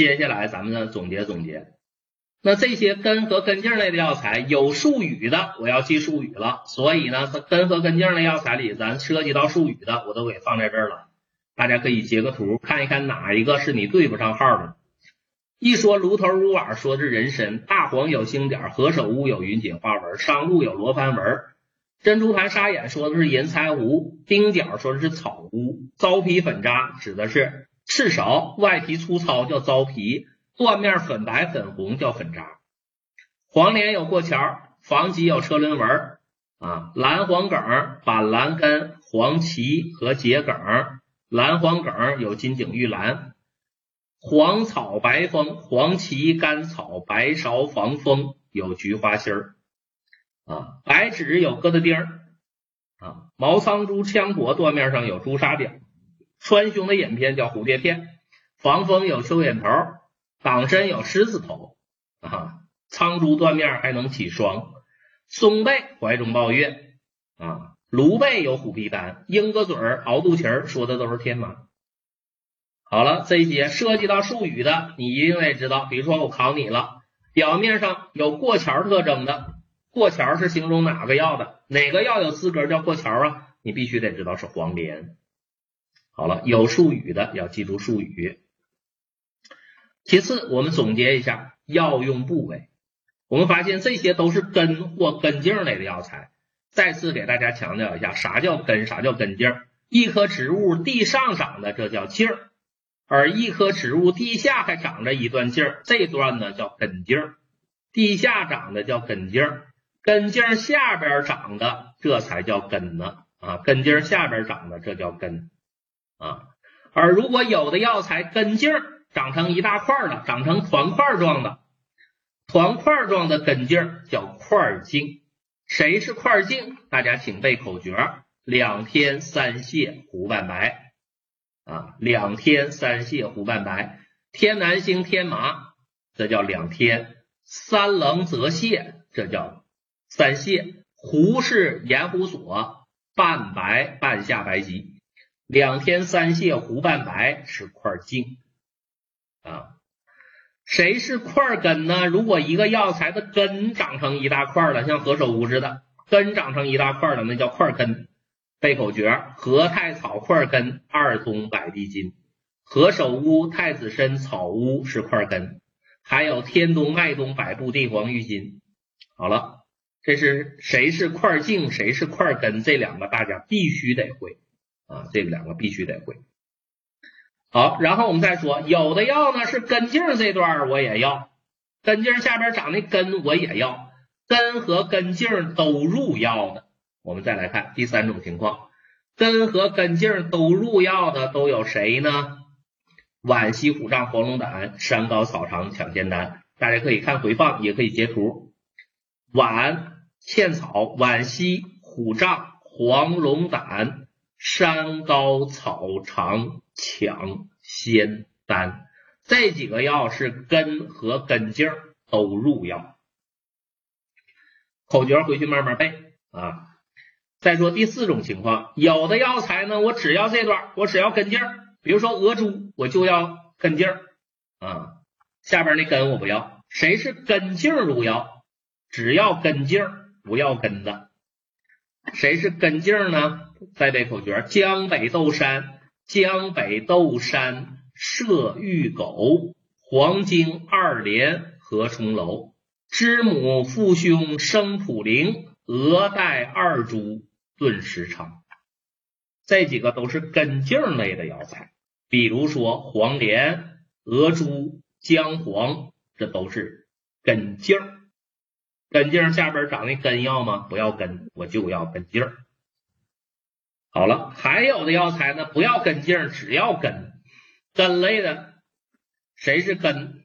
接下来咱们呢总结总结。那这些根和根茎类的药材有术语的，我要记术语了。所以呢，根和根茎类药材里，咱涉及到术语的，我都给放在这儿了。大家可以截个图看一看，哪一个是你对不上号的。一说炉头乌瓦，说是人参；大黄有星点，何首乌有云锦花纹，商陆有罗盘纹，珍珠盘沙眼说的是银柴胡，丁角说的是草乌，糟皮粉渣指的是赤芍，外皮粗糙叫糟皮。断面粉白粉红叫粉渣，黄连有过桥，房脊有车轮纹啊，蓝黄梗、板蓝根、黄芪和桔梗，蓝黄梗有金井玉兰，黄草白风、黄芪甘草、白芍防风有菊花心儿。啊，白芷有疙瘩丁儿。啊，毛苍珠枪脖断面上有朱砂点，川芎的眼片叫蝴蝶片，防风有蚯蚓头。党参有狮子头啊，苍珠断面还能起霜，松贝怀中抱月啊，芦贝有虎皮丹，鹰鸽嘴儿、熬肚脐儿说的都是天麻。好了，这些涉及到术语的，你一定得知道。比如说我考你了，表面上有过桥特征的，过桥是形容哪个药的？哪个药有资格叫过桥啊？你必须得知道是黄连。好了，有术语的要记住术语。其次，我们总结一下药用部位。我们发现这些都是根或根茎类的药材。再次给大家强调一下，啥叫根？啥叫根茎？一棵植物地上长的，这叫茎儿；而一棵植物地下还长着一段茎儿，这段呢叫根茎儿。地下长的叫根茎儿，根茎下边长的这才叫根呢啊！根茎下边长的这叫根啊。而如果有的药材根茎长成一大块了，长成团块状的，团块状的根茎叫块茎。谁是块茎？大家请背口诀：两天三泻胡半白啊，两天三泻胡半白。天南星天麻，这叫两天；三棱泽泻，这叫三泻。胡是盐胡索，半白半夏白及。两天三泻胡半白是块茎。啊，谁是块根呢？如果一个药材的根长成一大块了，像何首乌似的，根长成一大块了，那叫块根。背口诀：何太草块根，二通百地金。何首乌、太子参、草乌是块根，还有天冬、麦冬、百部地黄、郁金。好了，这是谁是块茎，谁是块根，这两个大家必须得会啊，这两个必须得会。好，然后我们再说，有的药呢是根茎这段我也要，根茎下边长的根我也要，根和根茎都入药的。我们再来看第三种情况，根和根茎都入药的都有谁呢？皖西虎杖黄龙胆山高草长抢先丹，大家可以看回放，也可以截图。皖茜草、皖西虎杖黄龙胆。山高草长抢仙丹，这几个药是根和根茎都入药。口诀回去慢慢背啊。再说第四种情况，有的药材呢，我只要这段，我只要根茎比如说鹅珠，我就要根茎啊，下边那根我不要。谁是根茎入药？只要根茎不要根的。谁是根茎呢？再背口诀：江北豆山，江北豆山射玉狗，黄精二连何重楼，知母父兄生普灵，鹅带二株炖时长。这几个都是根茎类的药材，比如说黄连、鹅珠、姜黄，这都是根茎。根茎下边长那根要吗？不要根，我就要根茎。好了，还有的药材呢，不要根茎，只要根，根类的，谁是根？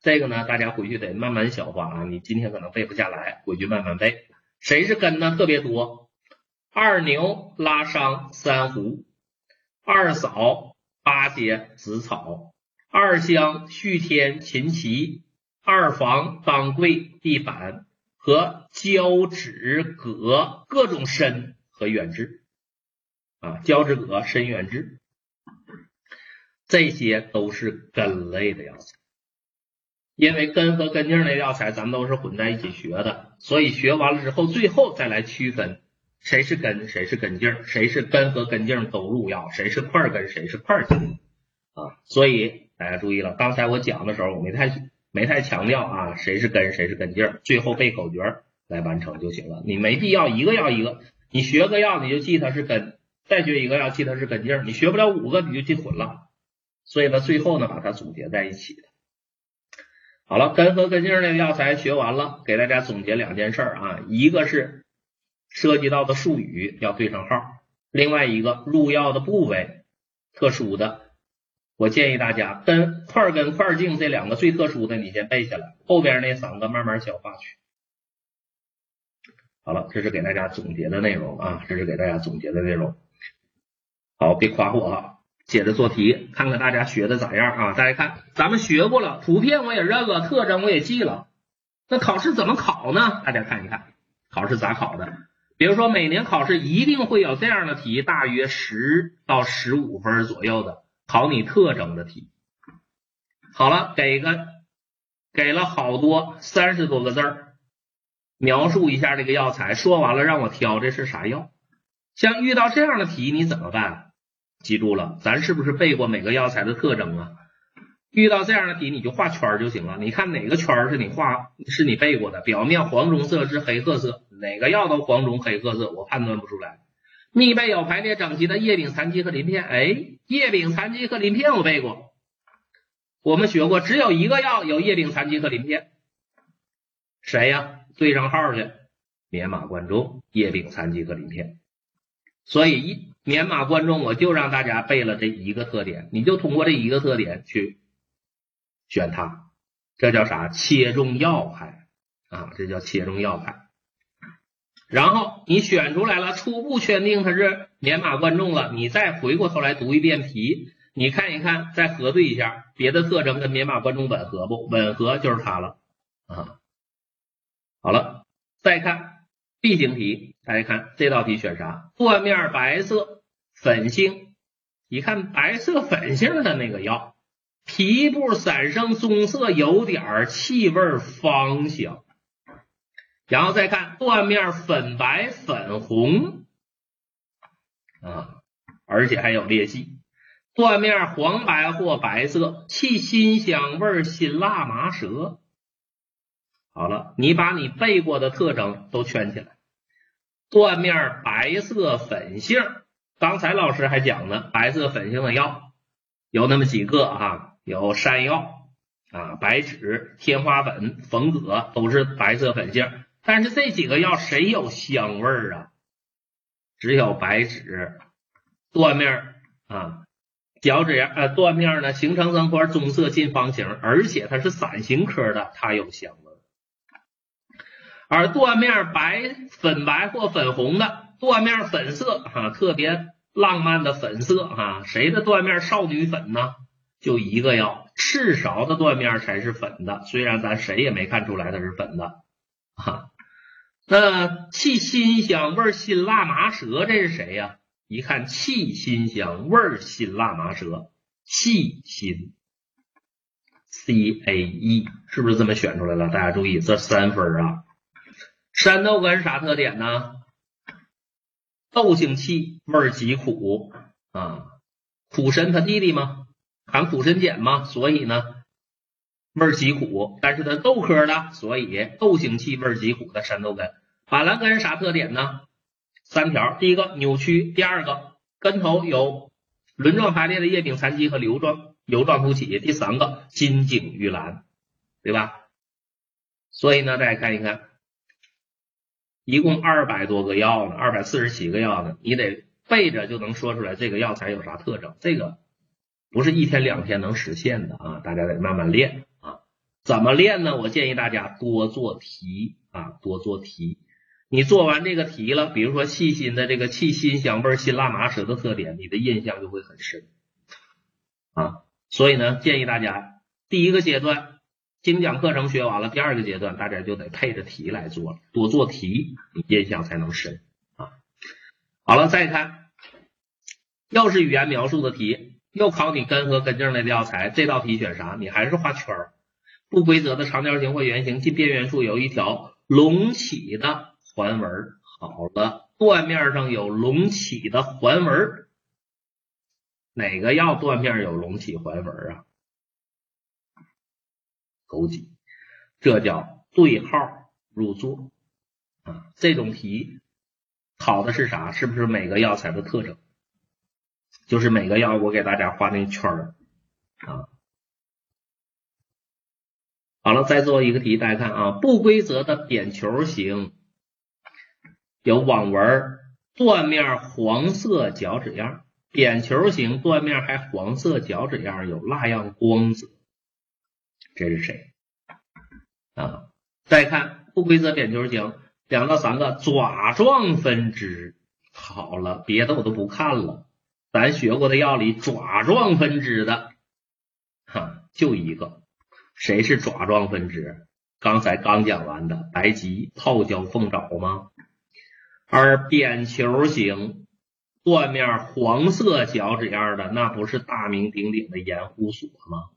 这个呢，大家回去得慢慢消化啊，你今天可能背不下来，回去慢慢背。谁是根呢？特别多，二牛、拉伤、三胡、二嫂、八节、紫草、二香、续天、秦琪、二房、当归、地板和胶质葛各种参。和远志啊，胶质葛、参远志。这些都是根类的药材。因为根和根茎类药材咱们都是混在一起学的，所以学完了之后，最后再来区分谁是根，谁是根茎，谁是根和根茎都入药，谁是块根，谁是块茎啊。所以大家注意了，刚才我讲的时候，我没太没太强调啊，谁是根，谁是根茎，最后背口诀来完成就行了。你没必要一个药一个，你学个药你就记它是根，再学一个要记得是根茎，你学不了五个你就记混了。所以呢，最后呢把它总结在一起的。好了，根和根茎类药材学完了，给大家总结两件事啊，一个是涉及到的术语要对上号，另外一个入药的部位特殊的，我建议大家根块根块茎这两个最特殊的你先背下来，后边那三个慢慢消化去。好了，这是给大家总结的内容啊，这是给大家总结的内容。好，别夸我啊。接着做题，看看大家学的咋样啊？大家看，咱们学过了，图片我也认了，特征我也记了。那考试怎么考呢？大家看一看，考试咋考的？比如说，每年考试一定会有这样的题，大约十到十五分左右的，考你特征的题。好了，给个给了好多三十多个字儿，描述一下这个药材。说完了，让我挑这是啥药。像遇到这样的题，你怎么办？记住了，咱是不是背过每个药材的特征啊？遇到这样的题，你就画圈就行了。你看哪个圈是你画是你背过的？表面黄棕色至黑褐色，哪个药都黄棕黑褐色，我判断不出来。密背有排列整齐的叶柄残基和鳞片，哎，叶柄残基和鳞片我背过。我们学过，只有一个药有叶柄残基和鳞片，谁呀？对上号去，棉马贯中，叶柄残基和鳞片。所以一棉马贯中，我就让大家背了这一个特点，你就通过这一个特点去选它，这叫啥？切中要害啊，这叫切中要害。然后你选出来了，初步确定它是棉马贯中了，你再回过头来读一遍题，你看一看，再核对一下别的特征跟棉马贯中吻合不？吻合就是它了啊。好了，再看。B 型题，大家看这道题选啥？断面白色粉性，一看白色粉性的那个药，皮部散生棕色，有点气味芳香。然后再看断面粉白粉红啊，而且还有裂隙。断面黄白或白色，气辛香味辛辣麻舌。好了，你把你背过的特征都圈起来。断面白色粉性，刚才老师还讲呢，白色粉性的药有那么几个啊，有山药啊、白芷、天花粉、冯葛都是白色粉性，但是这几个药谁有香味儿啊？只有白芷。断面啊，脚趾呃，断面呢形成成块棕色近方形，而且它是伞形科的，它有香味。而断面白、粉白或粉红的断面粉色哈，特别浪漫的粉色哈，谁的断面少女粉呢？就一个要，赤芍的断面才是粉的，虽然咱谁也没看出来它是粉的哈。那气辛香味辛辣麻舌，这是谁呀？一看气辛香味辛辣麻舌，气辛 C A E 是不是这么选出来了？大家注意这三分啊。山豆根啥特点呢？豆性气，味儿极苦啊。苦参他弟弟吗？含苦参碱吗？所以呢，味儿极苦。但是它豆科的，所以豆性气，味极苦的山豆根。板蓝根啥特点呢？三条：第一个扭曲，第二个根头有轮状排列的叶柄残基和瘤状瘤状突起，第三个金茎玉兰，对吧？所以呢，大家看一看。一共二百多个药呢，二百四十七个药呢，你得背着就能说出来这个药材有啥特征。这个不是一天两天能实现的啊，大家得慢慢练啊。怎么练呢？我建议大家多做题啊，多做题。你做完这个题了，比如说细心的这个气辛香味辛辣麻舌的特点，你的印象就会很深啊。所以呢，建议大家第一个阶段。精讲课程学完了，第二个阶段大家就得配着题来做了，多做题，你印象才能深啊。好了，再看，又是语言描述的题，又考你根和根茎类的药材，这道题选啥？你还是画圈儿。不规则的长条形或圆形近边缘处有一条隆起的环纹。好了，断面上有隆起的环纹，哪个药断面有隆起环纹啊？枸杞，这叫对号入座啊。这种题考的是啥？是不是每个药材的特征？就是每个药我给大家画那圈儿啊。好了，再做一个题，大家看啊，不规则的扁球形，有网纹，断面黄色角质样，扁球形断面还黄色角质样，有蜡样光泽，这是谁啊？再看不规则扁球形，两到三个爪状分支，好了，别的我都不看了，咱学过的药里爪状分支的，哈，就一个。谁是爪状分支？刚才刚讲完的白及、泡椒、凤爪吗？而扁球形、断面黄色脚趾样的，那不是大名鼎鼎的盐湖锁吗？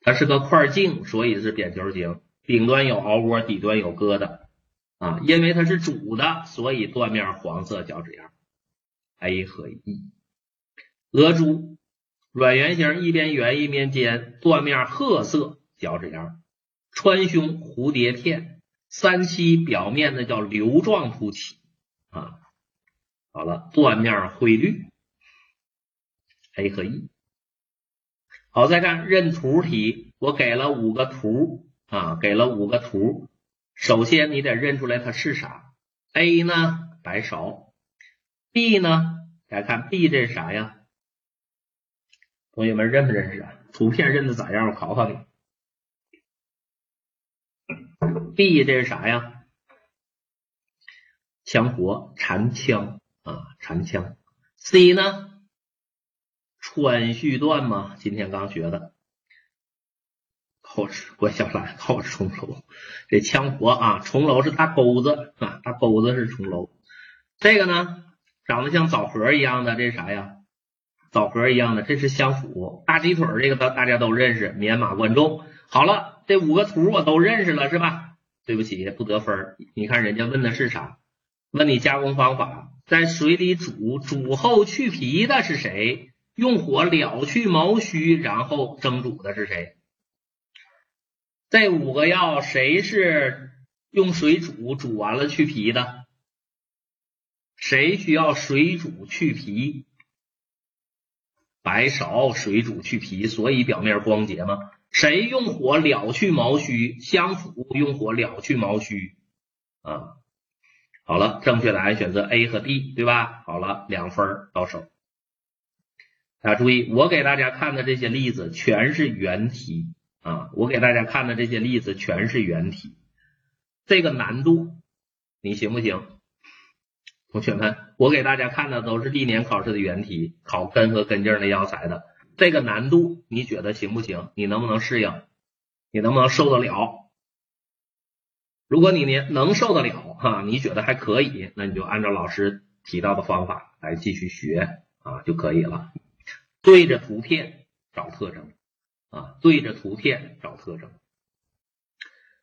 它是个块茎，所以是扁球形，顶端有凹窝，底端有疙瘩啊。因为它是主的，所以断面黄色角质样。A 和 E。鹅珠软圆形，一边圆一边尖，断面褐色。角质样，穿胸蝴蝶片，三七表面的叫瘤状突起啊。好了，断面灰绿，A 和 E。好，再看认图题，我给了五个图啊，给了五个图。首先你得认出来它是啥。A 呢，白芍；B 呢，大家看 B 这是啥呀？同学们认不认识啊？图片认的咋样？我考考你。B 这是啥呀？羌活、蝉枪啊，蝉枪。C 呢？川续断吗，今天刚学的。后齿关小兰，后齿重楼。这羌活啊，重楼是大钩子啊，大钩子是重楼。这个呢，长得像枣核一样的，这是啥呀？枣核一样的，这是香附。大鸡腿这个大大家都认识，免马贯众。好了，这五个图我都认识了，是吧？对不起，不得分你看人家问的是啥？问你加工方法，在水里煮，煮后去皮的是谁？用火燎去毛须，然后蒸煮的是谁？这五个药谁是用水煮，煮完了去皮的？谁需要水煮去皮？白芍水煮去皮，所以表面光洁吗？谁用火燎去毛须？相辅用火燎去毛须啊。好了，正确答案选择 A 和 D，对吧？好了，两分到手。大家注意，我给大家看的这些例子全是原题啊，我给大家看的这些例子全是原题。这个难度你行不行？同学们，我给大家看的都是历年考试的原题，考根和根茎的药材的。这个难度你觉得行不行？你能不能适应？你能不能受得了？如果你呢能受得了哈，你觉得还可以，那你就按照老师提到的方法来继续学啊就可以了。对着图片找特征啊，对着图片找特征。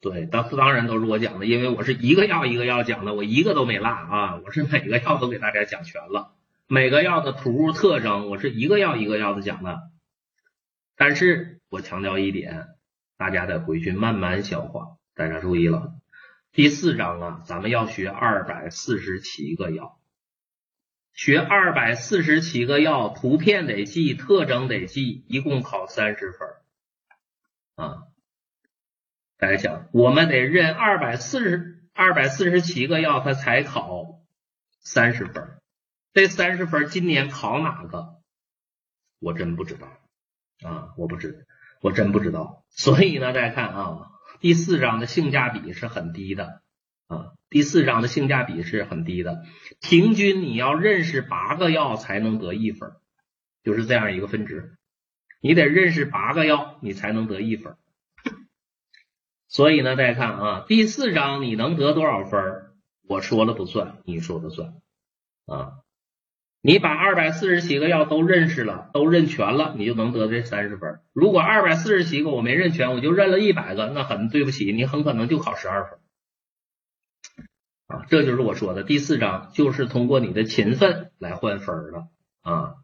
对，当当然都是我讲的，因为我是一个药一个药讲的，我一个都没落啊，我是每个药都给大家讲全了。每个药的图特征，我是一个药一个药的讲的，但是我强调一点，大家得回去慢慢消化。大家注意了，第四章啊，咱们要学二百四十七个药，学二百四十七个药，图片得记，特征得记，一共考三十分啊。大家想，我们得认二百四十二百四十七个药，它才考三十分。这三十分今年考哪个？我真不知道啊，我不知，我真不知道。所以呢，大家看啊，第四章的性价比是很低的啊，第四章的性价比是很低的。平均你要认识八个药才能得一分，就是这样一个分值。你得认识八个药，你才能得一分。所以呢，大家看啊，第四章你能得多少分？我说了不算，你说的算啊。你把二百四十七个药都认识了，都认全了，你就能得这三十分。如果二百四十七个我没认全，我就认了一百个，那很对不起，你很可能就考十二分。这就是我说的第四章，就是通过你的勤奋来换分的啊。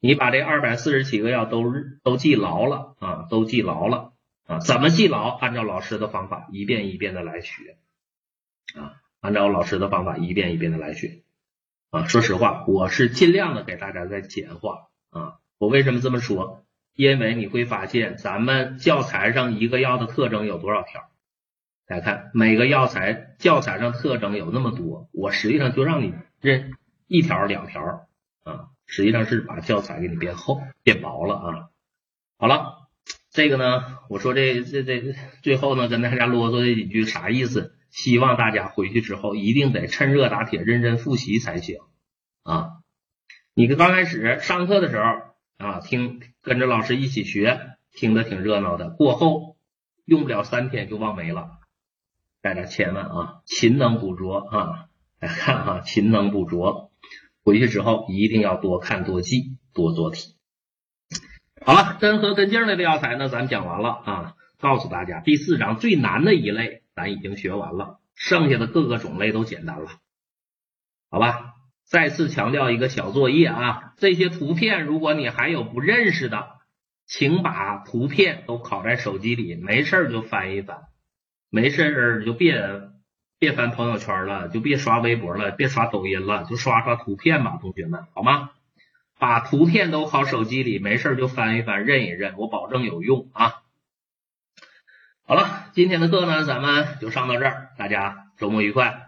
你把这二百四十七个药都都记牢了啊，都记牢了啊。怎么记牢？按照老师的方法一遍一遍的来学啊，按照老师的方法一遍一遍的来学。啊，说实话，我是尽量的给大家在简化啊。我为什么这么说？因为你会发现，咱们教材上一个药的特征有多少条？大家看，每个药材教材上特征有那么多，我实际上就让你认一条两条啊，实际上是把教材给你变厚变薄了啊。好了，这个呢，我说这这这最后呢，跟大家啰嗦这几句啥意思？希望大家回去之后一定得趁热打铁，认真复习才行啊！你刚开始上课的时候啊，听跟着老师一起学，听得挺热闹的。过后用不了三天就忘没了，大家千万啊，勤能补拙啊！来看哈，勤能补拙，回去之后一定要多看多记多做题。好了，根和根茎类的药材呢，咱讲完了啊。告诉大家，第四章最难的一类。咱已经学完了，剩下的各个种类都简单了，好吧？再次强调一个小作业啊，这些图片如果你还有不认识的，请把图片都拷在手机里，没事就翻一翻，没事你就别别翻朋友圈了，就别刷微博了，别刷抖音了，就刷刷图片吧，同学们，好吗？把图片都拷手机里，没事就翻一翻，认一认，我保证有用啊。好了，今天的课呢，咱们就上到这儿，大家周末愉快。